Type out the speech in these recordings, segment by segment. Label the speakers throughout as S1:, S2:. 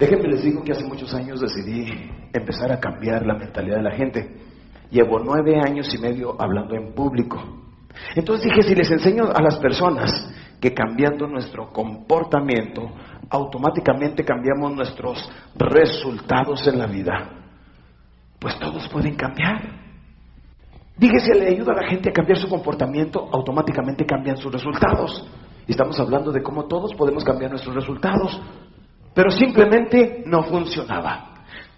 S1: Déjenme les digo que hace muchos años decidí empezar a cambiar la mentalidad de la gente. Llevo nueve años y medio hablando en público. Entonces dije, si les enseño a las personas que cambiando nuestro comportamiento, automáticamente cambiamos nuestros resultados en la vida, pues todos pueden cambiar. Dije, si le ayuda a la gente a cambiar su comportamiento, automáticamente cambian sus resultados. Y estamos hablando de cómo todos podemos cambiar nuestros resultados. Pero simplemente no funcionaba.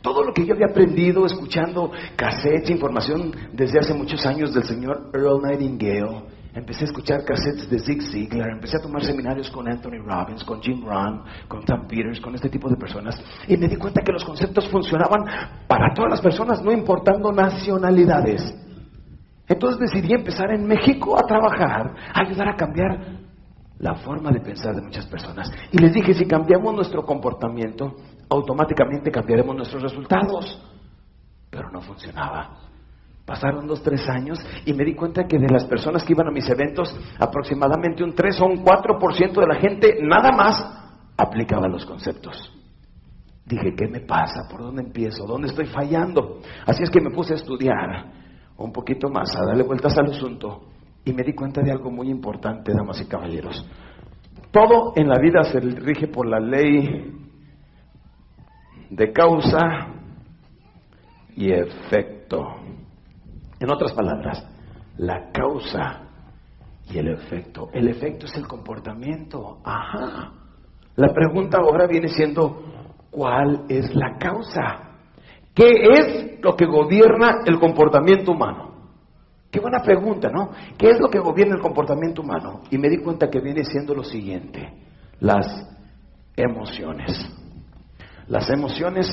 S1: Todo lo que yo había aprendido escuchando cassettes, información desde hace muchos años del señor Earl Nightingale, empecé a escuchar cassettes de Zig Ziglar, empecé a tomar seminarios con Anthony Robbins, con Jim Rohn, con Tom Peters, con este tipo de personas, y me di cuenta que los conceptos funcionaban para todas las personas, no importando nacionalidades. Entonces decidí empezar en México a trabajar, a ayudar a cambiar la forma de pensar de muchas personas. Y les dije, si cambiamos nuestro comportamiento, automáticamente cambiaremos nuestros resultados. Pero no funcionaba. Pasaron dos, tres años y me di cuenta que de las personas que iban a mis eventos, aproximadamente un 3 o un 4% de la gente nada más aplicaba los conceptos. Dije, ¿qué me pasa? ¿Por dónde empiezo? ¿Dónde estoy fallando? Así es que me puse a estudiar un poquito más, a darle vueltas al asunto y me di cuenta de algo muy importante, damas y caballeros. Todo en la vida se rige por la ley de causa y efecto. En otras palabras, la causa y el efecto. El efecto es el comportamiento. Ajá. La pregunta ahora viene siendo, ¿cuál es la causa? ¿Qué es lo que gobierna el comportamiento humano? Qué buena pregunta, ¿no? ¿Qué es lo que gobierna el comportamiento humano? Y me di cuenta que viene siendo lo siguiente, las emociones. Las emociones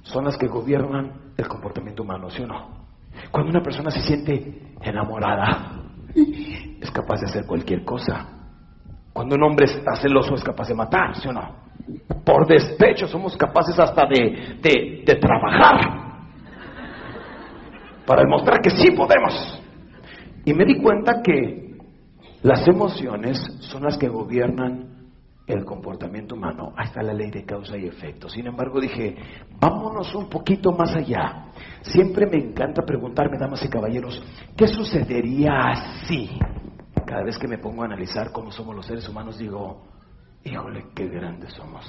S1: son las que gobiernan el comportamiento humano, ¿sí o no? Cuando una persona se siente enamorada, es capaz de hacer cualquier cosa. Cuando un hombre está celoso, es capaz de matar, ¿sí o no? Por despecho somos capaces hasta de, de, de trabajar para demostrar que sí podemos. Y me di cuenta que las emociones son las que gobiernan el comportamiento humano. Está la ley de causa y efecto. Sin embargo, dije, vámonos un poquito más allá. Siempre me encanta preguntarme, damas y caballeros, ¿qué sucedería así? Cada vez que me pongo a analizar cómo somos los seres humanos, digo, híjole, qué grandes somos.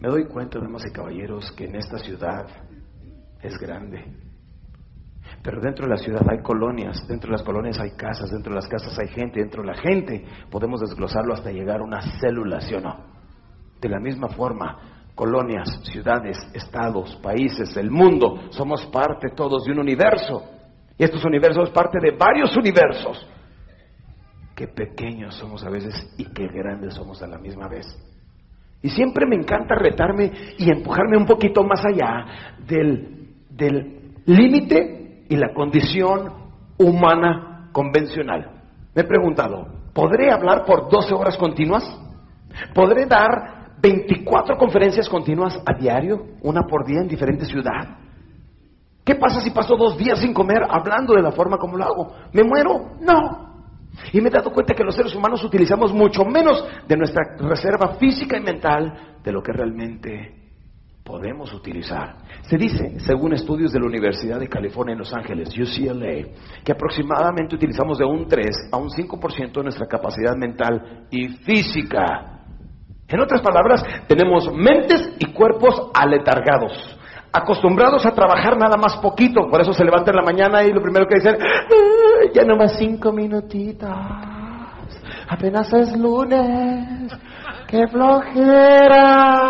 S1: Me doy cuenta, damas y caballeros, que en esta ciudad es grande pero dentro de la ciudad hay colonias, dentro de las colonias hay casas, dentro de las casas hay gente, dentro de la gente podemos desglosarlo hasta llegar a una célula, ¿sí o no? De la misma forma, colonias, ciudades, estados, países, el mundo, somos parte todos de un universo. Y estos universos parte de varios universos. Qué pequeños somos a veces y qué grandes somos a la misma vez. Y siempre me encanta retarme y empujarme un poquito más allá del, del límite y la condición humana convencional. Me he preguntado, ¿podré hablar por 12 horas continuas? ¿Podré dar 24 conferencias continuas a diario, una por día en diferente ciudad? ¿Qué pasa si paso dos días sin comer hablando de la forma como lo hago? ¿Me muero? No. Y me he dado cuenta que los seres humanos utilizamos mucho menos de nuestra reserva física y mental de lo que realmente podemos utilizar. Se dice, según estudios de la Universidad de California en Los Ángeles, UCLA, que aproximadamente utilizamos de un 3 a un 5% de nuestra capacidad mental y física. En otras palabras, tenemos mentes y cuerpos aletargados, acostumbrados a trabajar nada más poquito, por eso se levantan en la mañana y lo primero que dicen, ya no más cinco minutitos, apenas es lunes, qué flojera.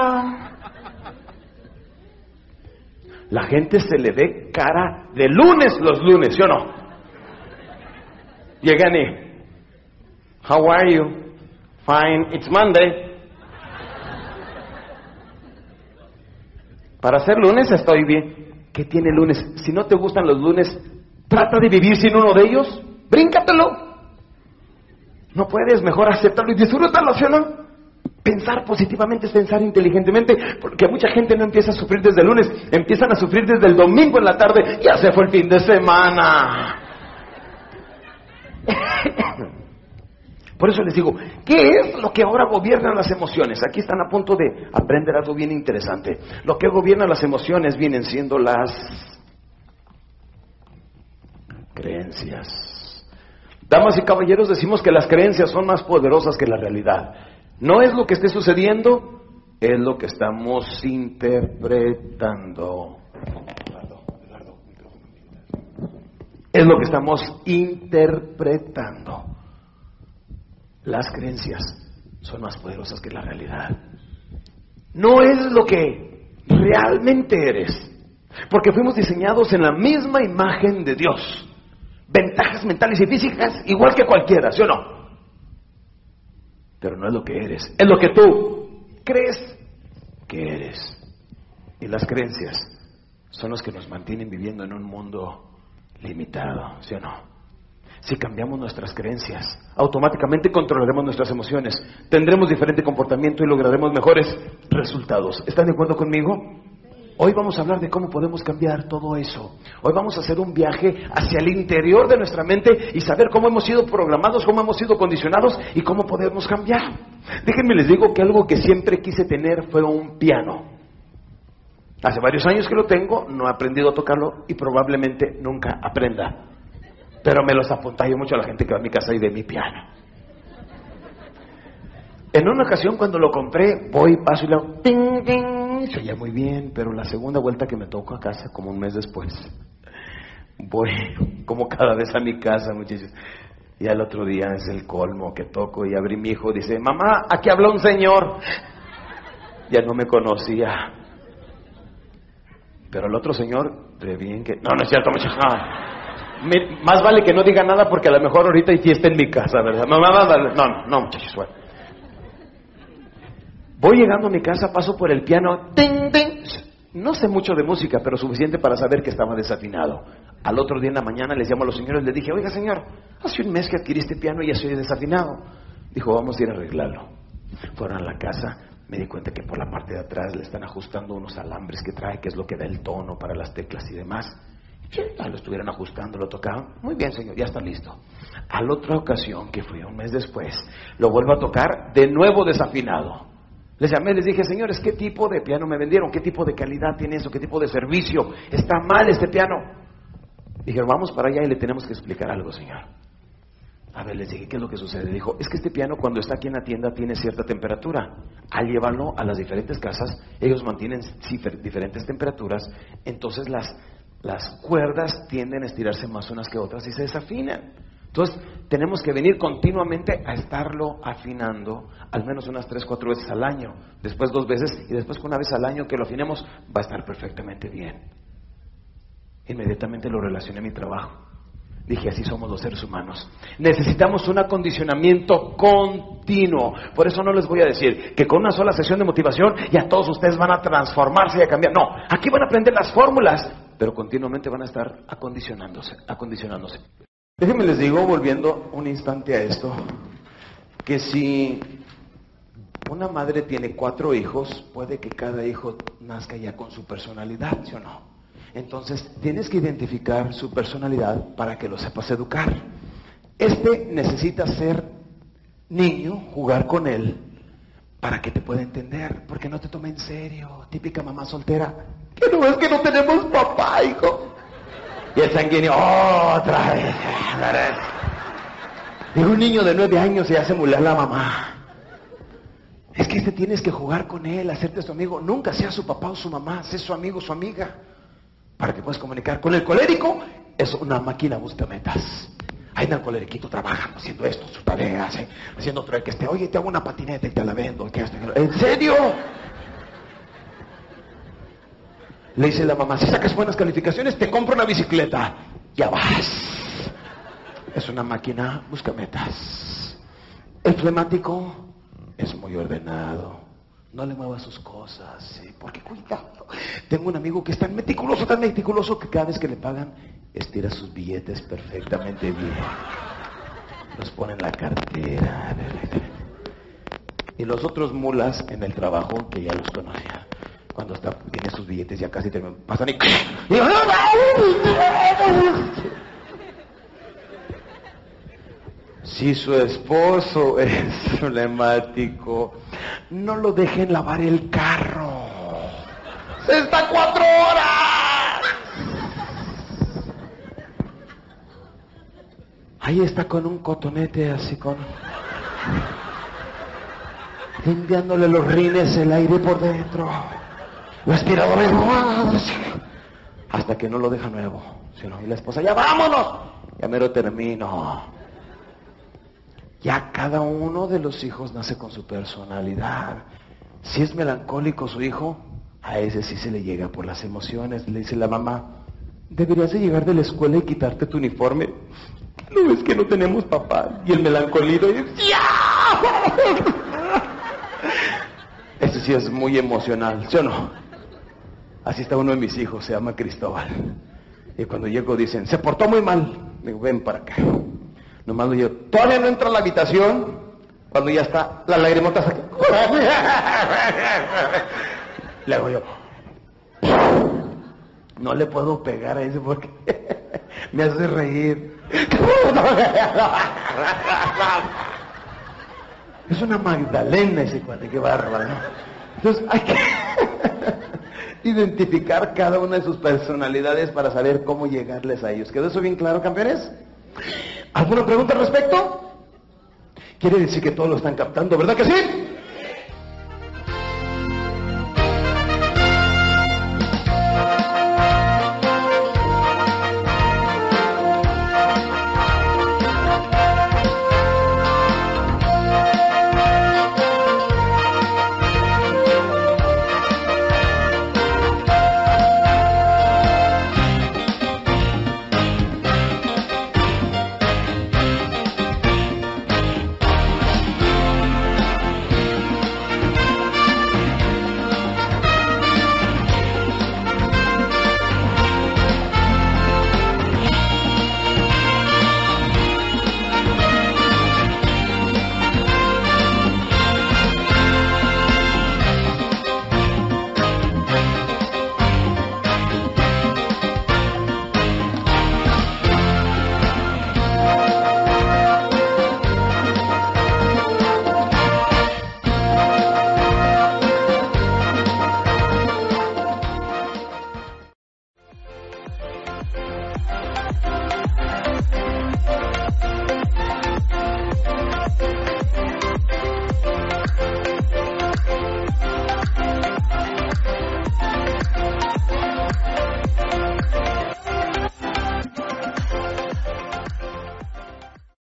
S1: La gente se le ve cara de lunes los lunes, ¿sí o no? Llegan y, how are you? Fine, it's Monday. Para ser lunes estoy bien. ¿Qué tiene lunes? Si no te gustan los lunes, trata de vivir sin uno de ellos. Bríncatelo. No puedes, mejor aceptarlo y disfrútalo, ¿sí o no? Pensar positivamente es pensar inteligentemente, porque mucha gente no empieza a sufrir desde el lunes, empiezan a sufrir desde el domingo en la tarde, ya se fue el fin de semana. Por eso les digo, ¿qué es lo que ahora gobierna las emociones? Aquí están a punto de aprender algo bien interesante. Lo que gobierna las emociones vienen siendo las creencias. Damas y caballeros, decimos que las creencias son más poderosas que la realidad. No es lo que esté sucediendo, es lo que estamos interpretando. Es lo que estamos interpretando. Las creencias son más poderosas que la realidad. No es lo que realmente eres. Porque fuimos diseñados en la misma imagen de Dios. Ventajas mentales y físicas igual que cualquiera, ¿sí o no? Pero no es lo que eres, es lo que tú crees que eres. Y las creencias son los que nos mantienen viviendo en un mundo limitado, ¿sí o no? Si cambiamos nuestras creencias, automáticamente controlaremos nuestras emociones, tendremos diferente comportamiento y lograremos mejores resultados. ¿Están de acuerdo conmigo? Hoy vamos a hablar de cómo podemos cambiar todo eso. Hoy vamos a hacer un viaje hacia el interior de nuestra mente y saber cómo hemos sido programados, cómo hemos sido condicionados y cómo podemos cambiar. Déjenme les digo que algo que siempre quise tener fue un piano. Hace varios años que lo tengo, no he aprendido a tocarlo y probablemente nunca aprenda. Pero me los yo mucho a la gente que va a mi casa y de mi piano. En una ocasión cuando lo compré, voy, paso y le hago ting, ting, se oía muy bien, pero la segunda vuelta que me toco a casa, como un mes después, voy como cada vez a mi casa, muchachos. Y al otro día es el colmo que toco y abrí mi hijo, dice, mamá, aquí habla un señor. Ya no me conocía. Pero el otro señor, de bien que... No, no es cierto, muchachos, más vale que no diga nada porque a lo mejor ahorita hay fiesta en mi casa, ¿verdad? No, no, no, muchachos, Voy llegando a mi casa, paso por el piano, No sé mucho de música, pero suficiente para saber que estaba desafinado. Al otro día en la mañana les llamo a los señores, les dije, oiga señor, hace un mes que adquirí este piano y ya estoy desafinado. Dijo, vamos a ir a arreglarlo. Fueron a la casa, me di cuenta que por la parte de atrás le están ajustando unos alambres que trae, que es lo que da el tono para las teclas y demás. Ya lo estuvieron ajustando, lo tocaban. Muy bien, señor, ya está listo. A la otra ocasión, que fue un mes después, lo vuelvo a tocar de nuevo desafinado. Les llamé, les dije, señores, ¿qué tipo de piano me vendieron? ¿Qué tipo de calidad tiene eso? ¿Qué tipo de servicio? Está mal este piano. Dijeron, vamos para allá y le tenemos que explicar algo, señor. A ver, les dije, ¿qué es lo que sucede? Dijo, es que este piano cuando está aquí en la tienda tiene cierta temperatura. Al llevarlo a las diferentes casas, ellos mantienen diferentes temperaturas, entonces las las cuerdas tienden a estirarse más unas que otras y se desafinan. Entonces, tenemos que venir continuamente a estarlo afinando, al menos unas tres, cuatro veces al año, después dos veces, y después una vez al año que lo afinemos, va a estar perfectamente bien. Inmediatamente lo relacioné a mi trabajo. Dije, así somos los seres humanos. Necesitamos un acondicionamiento continuo. Por eso no les voy a decir que con una sola sesión de motivación ya todos ustedes van a transformarse y a cambiar. No, aquí van a aprender las fórmulas pero continuamente van a estar acondicionándose, acondicionándose. Déjenme les digo, volviendo un instante a esto, que si una madre tiene cuatro hijos, puede que cada hijo nazca ya con su personalidad, ¿sí o no? Entonces, tienes que identificar su personalidad para que lo sepas educar. Este necesita ser niño, jugar con él, para que te pueda entender, porque no te tome en serio. Típica mamá soltera, que no es que no tenemos papá, hijo. Y el sanguíneo, otra vez. Y un niño de nueve años se hace mular la mamá. Es que este tienes que jugar con él, hacerte su amigo. Nunca sea su papá o su mamá, sé su amigo o su amiga. Para que puedas comunicar con el colérico. Es una máquina busca metas. Ahí en el coleriquito trabajando, haciendo esto, sus tareas, haciendo otro que esté, oye, te hago una patineta y te la vendo. ¿En serio? Le dice la mamá, si sacas buenas calificaciones, te compro una bicicleta. Ya vas. Es una máquina, busca metas. El flemático es muy ordenado. No le mueva sus cosas, ¿sí? porque cuidado. Tengo un amigo que es tan meticuloso, tan meticuloso, que cada vez que le pagan, estira sus billetes perfectamente bien. Los pone en la cartera. Y los otros mulas en el trabajo, que ya los conocía cuando está, tiene sus billetes ya casi terminan, pasan y... Si su esposo es problemático, no lo dejen lavar el carro. ¡Se está cuatro horas! Ahí está con un cotonete así con... Limpiándole los rines el aire por dentro. La aspiradora hasta que no lo deja nuevo. Sino, y la esposa, ya vámonos. Ya mero termino. Ya cada uno de los hijos nace con su personalidad. Si es melancólico su hijo, a ese sí se le llega por las emociones. Le dice la mamá, deberías de llegar de la escuela y quitarte tu uniforme. No ves que no tenemos papá. Y el melancolido ¡ya! Ese sí es muy emocional, ¿sí o no? Así está uno de mis hijos, se llama Cristóbal. Y cuando llego dicen, se portó muy mal. Digo, ven para acá. Nomás lo digo, todavía no entra a la habitación cuando ya está la lagrimota aquí. Le hago yo, no le puedo pegar a ese porque me hace reír. Es una Magdalena ese cuate, qué bárbaro. Entonces hay que identificar cada una de sus personalidades para saber cómo llegarles a ellos. ¿Quedó eso bien claro, campeones? ¿Alguna pregunta al respecto? Quiere decir que todos lo están captando, ¿verdad que sí?